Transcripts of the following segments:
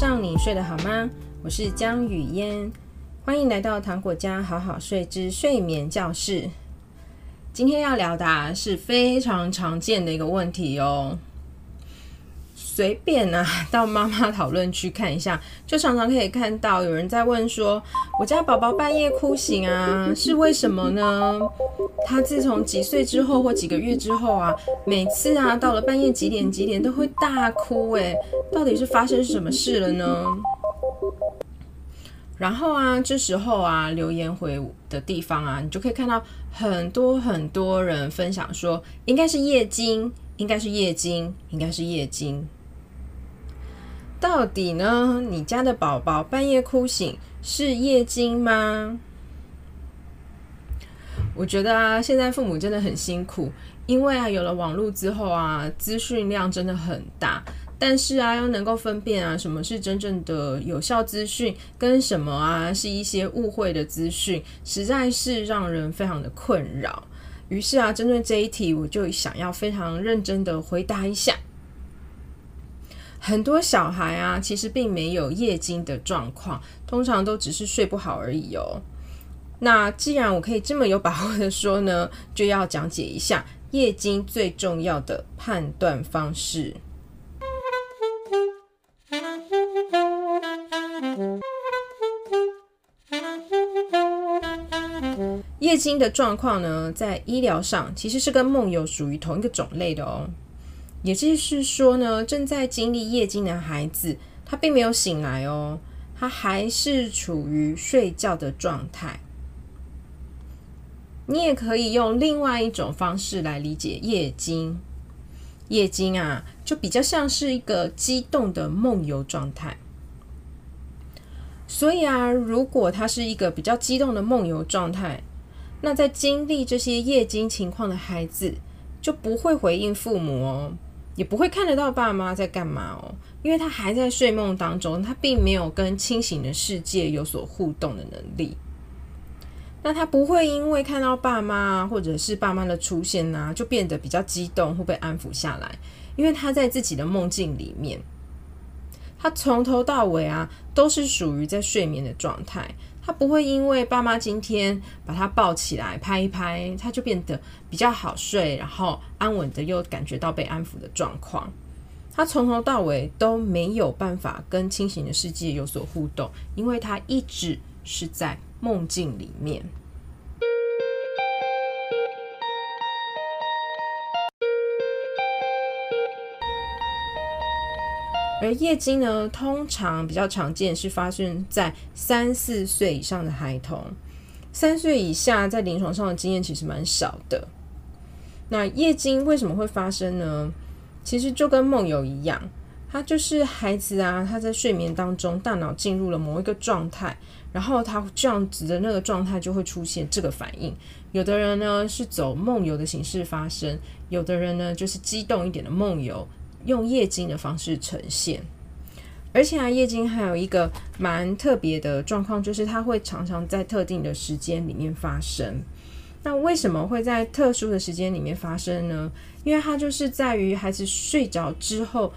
上你睡得好吗？我是江雨嫣，欢迎来到糖果家好好睡之睡眠教室。今天要聊的，是非常常见的一个问题哦。随便啊，到妈妈讨论区看一下，就常常可以看到有人在问说：“我家宝宝半夜哭醒啊，是为什么呢？他自从几岁之后或几个月之后啊，每次啊到了半夜几点几点都会大哭，诶，到底是发生什么事了呢？”然后啊，这时候啊，留言回的地方啊，你就可以看到很多很多人分享说，应该是夜惊，应该是夜惊，应该是夜惊。到底呢？你家的宝宝半夜哭醒是夜惊吗？我觉得啊，现在父母真的很辛苦，因为啊，有了网络之后啊，资讯量真的很大，但是啊，要能够分辨啊，什么是真正的有效资讯，跟什么啊是一些误会的资讯，实在是让人非常的困扰。于是啊，针对这一题，我就想要非常认真的回答一下。很多小孩啊，其实并没有夜惊的状况，通常都只是睡不好而已哦。那既然我可以这么有把握的说呢，就要讲解一下夜惊最重要的判断方式。夜惊的状况呢，在医疗上其实是跟梦游属于同一个种类的哦。也就是说呢，正在经历夜惊的孩子，他并没有醒来哦，他还是处于睡觉的状态。你也可以用另外一种方式来理解夜惊。夜惊啊，就比较像是一个激动的梦游状态。所以啊，如果他是一个比较激动的梦游状态，那在经历这些夜惊情况的孩子，就不会回应父母哦。也不会看得到爸妈在干嘛哦，因为他还在睡梦当中，他并没有跟清醒的世界有所互动的能力。那他不会因为看到爸妈或者是爸妈的出现啊，就变得比较激动，会被安抚下来，因为他在自己的梦境里面，他从头到尾啊都是属于在睡眠的状态。他不会因为爸妈今天把他抱起来拍一拍，他就变得比较好睡，然后安稳的又感觉到被安抚的状况。他从头到尾都没有办法跟清醒的世界有所互动，因为他一直是在梦境里面。而夜惊呢，通常比较常见是发生在三四岁以上的孩童，三岁以下在临床上的经验其实蛮少的。那夜惊为什么会发生呢？其实就跟梦游一样，他就是孩子啊，他在睡眠当中，大脑进入了某一个状态，然后他这样子的那个状态就会出现这个反应。有的人呢是走梦游的形式发生，有的人呢就是激动一点的梦游。用夜惊的方式呈现，而且啊，夜惊还有一个蛮特别的状况，就是它会常常在特定的时间里面发生。那为什么会在特殊的时间里面发生呢？因为它就是在于孩子睡着之后，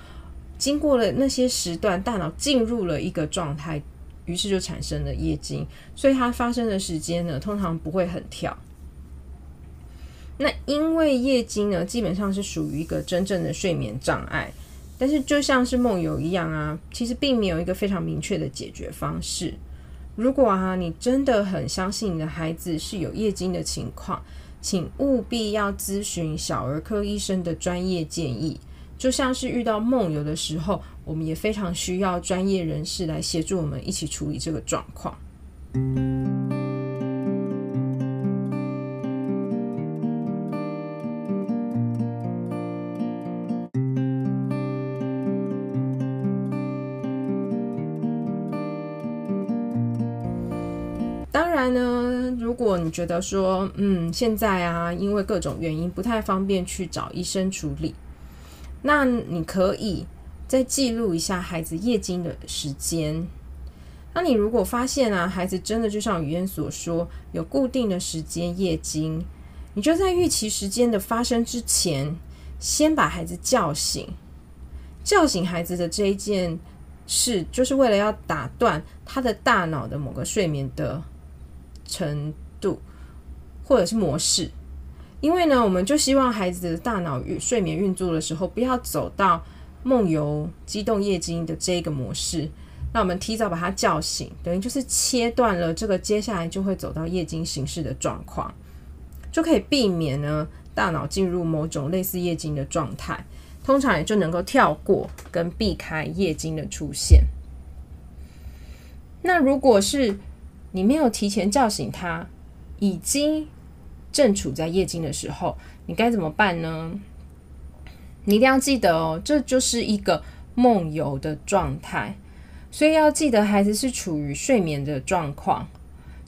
经过了那些时段，大脑进入了一个状态，于是就产生了夜惊。所以它发生的时间呢，通常不会很跳。那因为夜惊呢，基本上是属于一个真正的睡眠障碍，但是就像是梦游一样啊，其实并没有一个非常明确的解决方式。如果啊，你真的很相信你的孩子是有夜惊的情况，请务必要咨询小儿科医生的专业建议。就像是遇到梦游的时候，我们也非常需要专业人士来协助我们一起处理这个状况。当然呢，如果你觉得说，嗯，现在啊，因为各种原因不太方便去找医生处理，那你可以再记录一下孩子夜惊的时间。那你如果发现啊，孩子真的就像语言所说，有固定的时间夜惊，你就在预期时间的发生之前，先把孩子叫醒。叫醒孩子的这一件事就是为了要打断他的大脑的某个睡眠的程度或者是模式。因为呢，我们就希望孩子的大脑与睡眠运作的时候，不要走到梦游、激动夜惊的这个模式。那我们提早把他叫醒，等于就是切断了这个接下来就会走到夜惊形式的状况，就可以避免呢大脑进入某种类似夜惊的状态，通常也就能够跳过跟避开夜惊的出现。那如果是你没有提前叫醒他，已经正处在夜惊的时候，你该怎么办呢？你一定要记得哦，这就是一个梦游的状态，所以要记得孩子是处于睡眠的状况，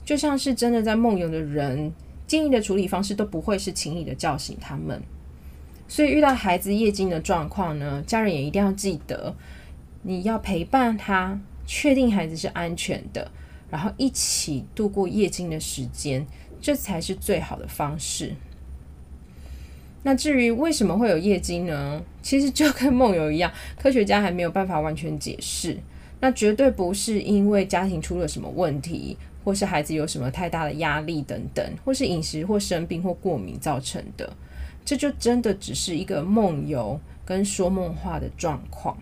就像是真的在梦游的人，建议的处理方式都不会是轻易的叫醒他们。所以遇到孩子夜惊的状况呢，家人也一定要记得，你要陪伴他，确定孩子是安全的，然后一起度过夜惊的时间。这才是最好的方式。那至于为什么会有夜惊呢？其实就跟梦游一样，科学家还没有办法完全解释。那绝对不是因为家庭出了什么问题，或是孩子有什么太大的压力等等，或是饮食或生病或过敏造成的。这就真的只是一个梦游跟说梦话的状况。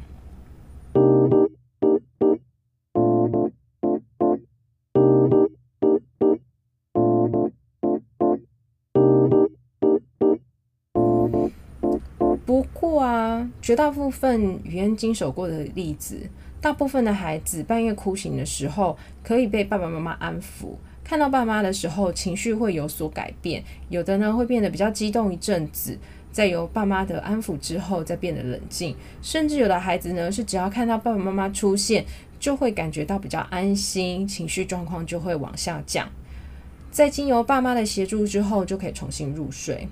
绝大部分语言经手过的例子，大部分的孩子半夜哭醒的时候，可以被爸爸妈妈安抚。看到爸妈的时候，情绪会有所改变，有的呢会变得比较激动一阵子，再由爸妈的安抚之后，再变得冷静。甚至有的孩子呢，是只要看到爸爸妈妈出现，就会感觉到比较安心，情绪状况就会往下降。在经由爸妈的协助之后，就可以重新入睡。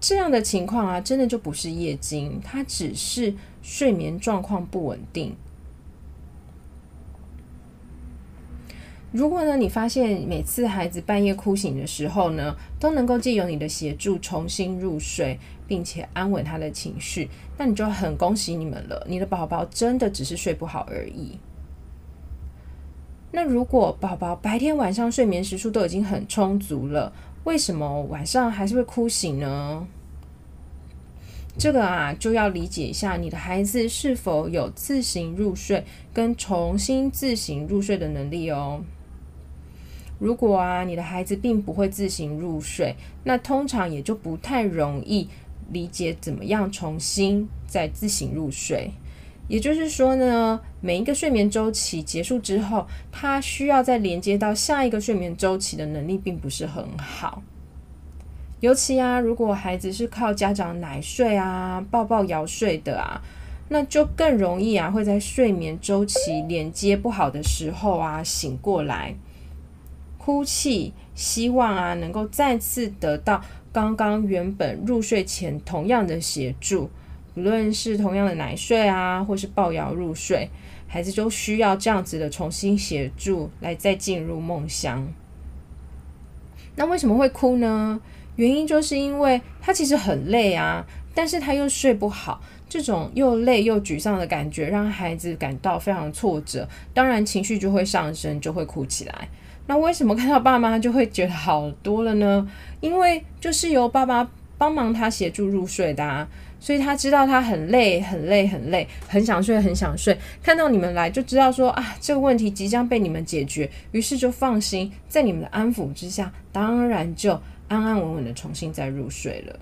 这样的情况啊，真的就不是夜惊，它只是睡眠状况不稳定。如果呢，你发现每次孩子半夜哭醒的时候呢，都能够借由你的协助重新入睡，并且安稳他的情绪，那你就很恭喜你们了，你的宝宝真的只是睡不好而已。那如果宝宝白天晚上睡眠时数都已经很充足了，为什么晚上还是会哭醒呢？这个啊，就要理解一下你的孩子是否有自行入睡跟重新自行入睡的能力哦。如果啊，你的孩子并不会自行入睡，那通常也就不太容易理解怎么样重新再自行入睡。也就是说呢，每一个睡眠周期结束之后，他需要再连接到下一个睡眠周期的能力并不是很好。尤其啊，如果孩子是靠家长奶睡啊、抱抱摇睡的啊，那就更容易啊，会在睡眠周期连接不好的时候啊醒过来，哭泣，希望啊能够再次得到刚刚原本入睡前同样的协助。无论是同样的奶睡啊，或是抱摇入睡，孩子都需要这样子的重新协助，来再进入梦乡。那为什么会哭呢？原因就是因为他其实很累啊，但是他又睡不好，这种又累又沮丧的感觉，让孩子感到非常挫折，当然情绪就会上升，就会哭起来。那为什么看到爸妈就会觉得好多了呢？因为就是由爸爸帮忙他协助入睡的啊。所以他知道他很累，很累，很累，很想睡，很想睡。看到你们来，就知道说啊，这个问题即将被你们解决，于是就放心，在你们的安抚之下，当然就安安稳稳的重新再入睡了。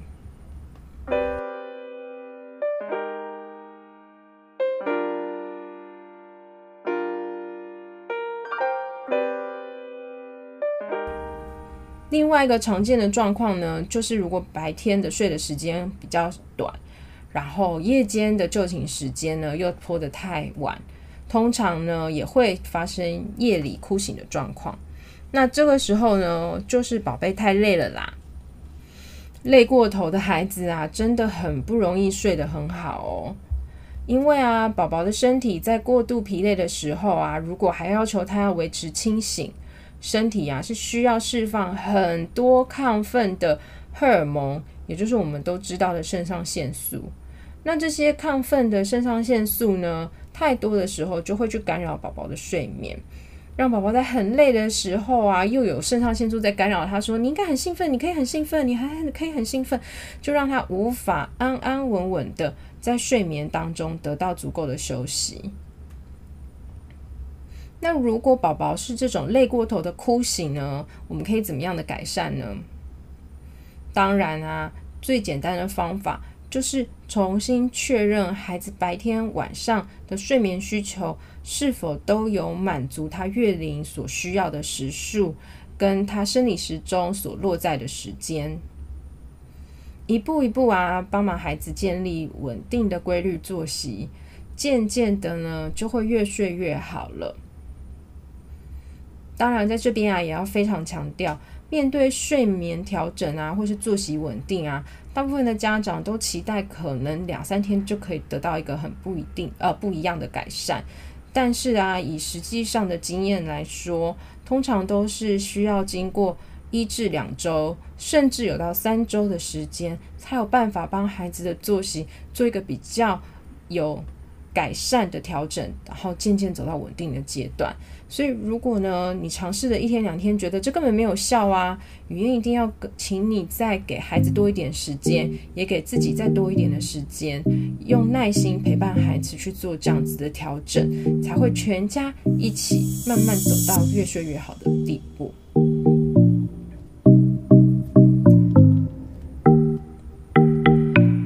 另外一个常见的状况呢，就是如果白天的睡的时间比较短。然后夜间的就寝时间呢，又拖得太晚，通常呢也会发生夜里哭醒的状况。那这个时候呢，就是宝贝太累了啦，累过头的孩子啊，真的很不容易睡得很好哦。因为啊，宝宝的身体在过度疲累的时候啊，如果还要求他要维持清醒，身体啊是需要释放很多亢奋的荷尔蒙，也就是我们都知道的肾上腺素。那这些亢奋的肾上腺素呢，太多的时候，就会去干扰宝宝的睡眠，让宝宝在很累的时候啊，又有肾上腺素在干扰他，说你应该很兴奋，你可以很兴奋，你还可以很兴奋，就让他无法安安稳稳的在睡眠当中得到足够的休息。那如果宝宝是这种累过头的哭醒呢，我们可以怎么样的改善呢？当然啊，最简单的方法。就是重新确认孩子白天晚上的睡眠需求是否都有满足他月龄所需要的时数，跟他生理时钟所落在的时间，一步一步啊，帮忙孩子建立稳定的规律作息，渐渐的呢，就会越睡越好了。当然，在这边啊，也要非常强调，面对睡眠调整啊，或是作息稳定啊。大部分的家长都期待可能两三天就可以得到一个很不一定呃不一样的改善，但是啊，以实际上的经验来说，通常都是需要经过一至两周，甚至有到三周的时间，才有办法帮孩子的作息做一个比较有改善的调整，然后渐渐走到稳定的阶段。所以，如果呢，你尝试了一天两天，觉得这根本没有效啊，语音一定要请你再给孩子多一点时间，也给自己再多一点的时间，用耐心陪伴孩子去做这样子的调整，才会全家一起慢慢走到越睡越好的地步。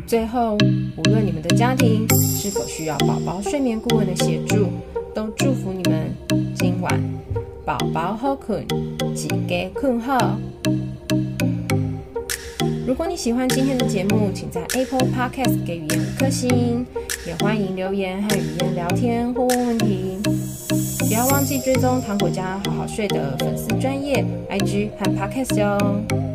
最后，无论你们的家庭是否需要宝宝睡眠顾问的协助，都祝福你们宝宝好困，几个困好。如果你喜欢今天的节目，请在 Apple Podcast 给语言五颗星，也欢迎留言和语言聊天或问问题。不要忘记追踪糖果家好好睡的粉丝专业 IG 和 Podcast 哟。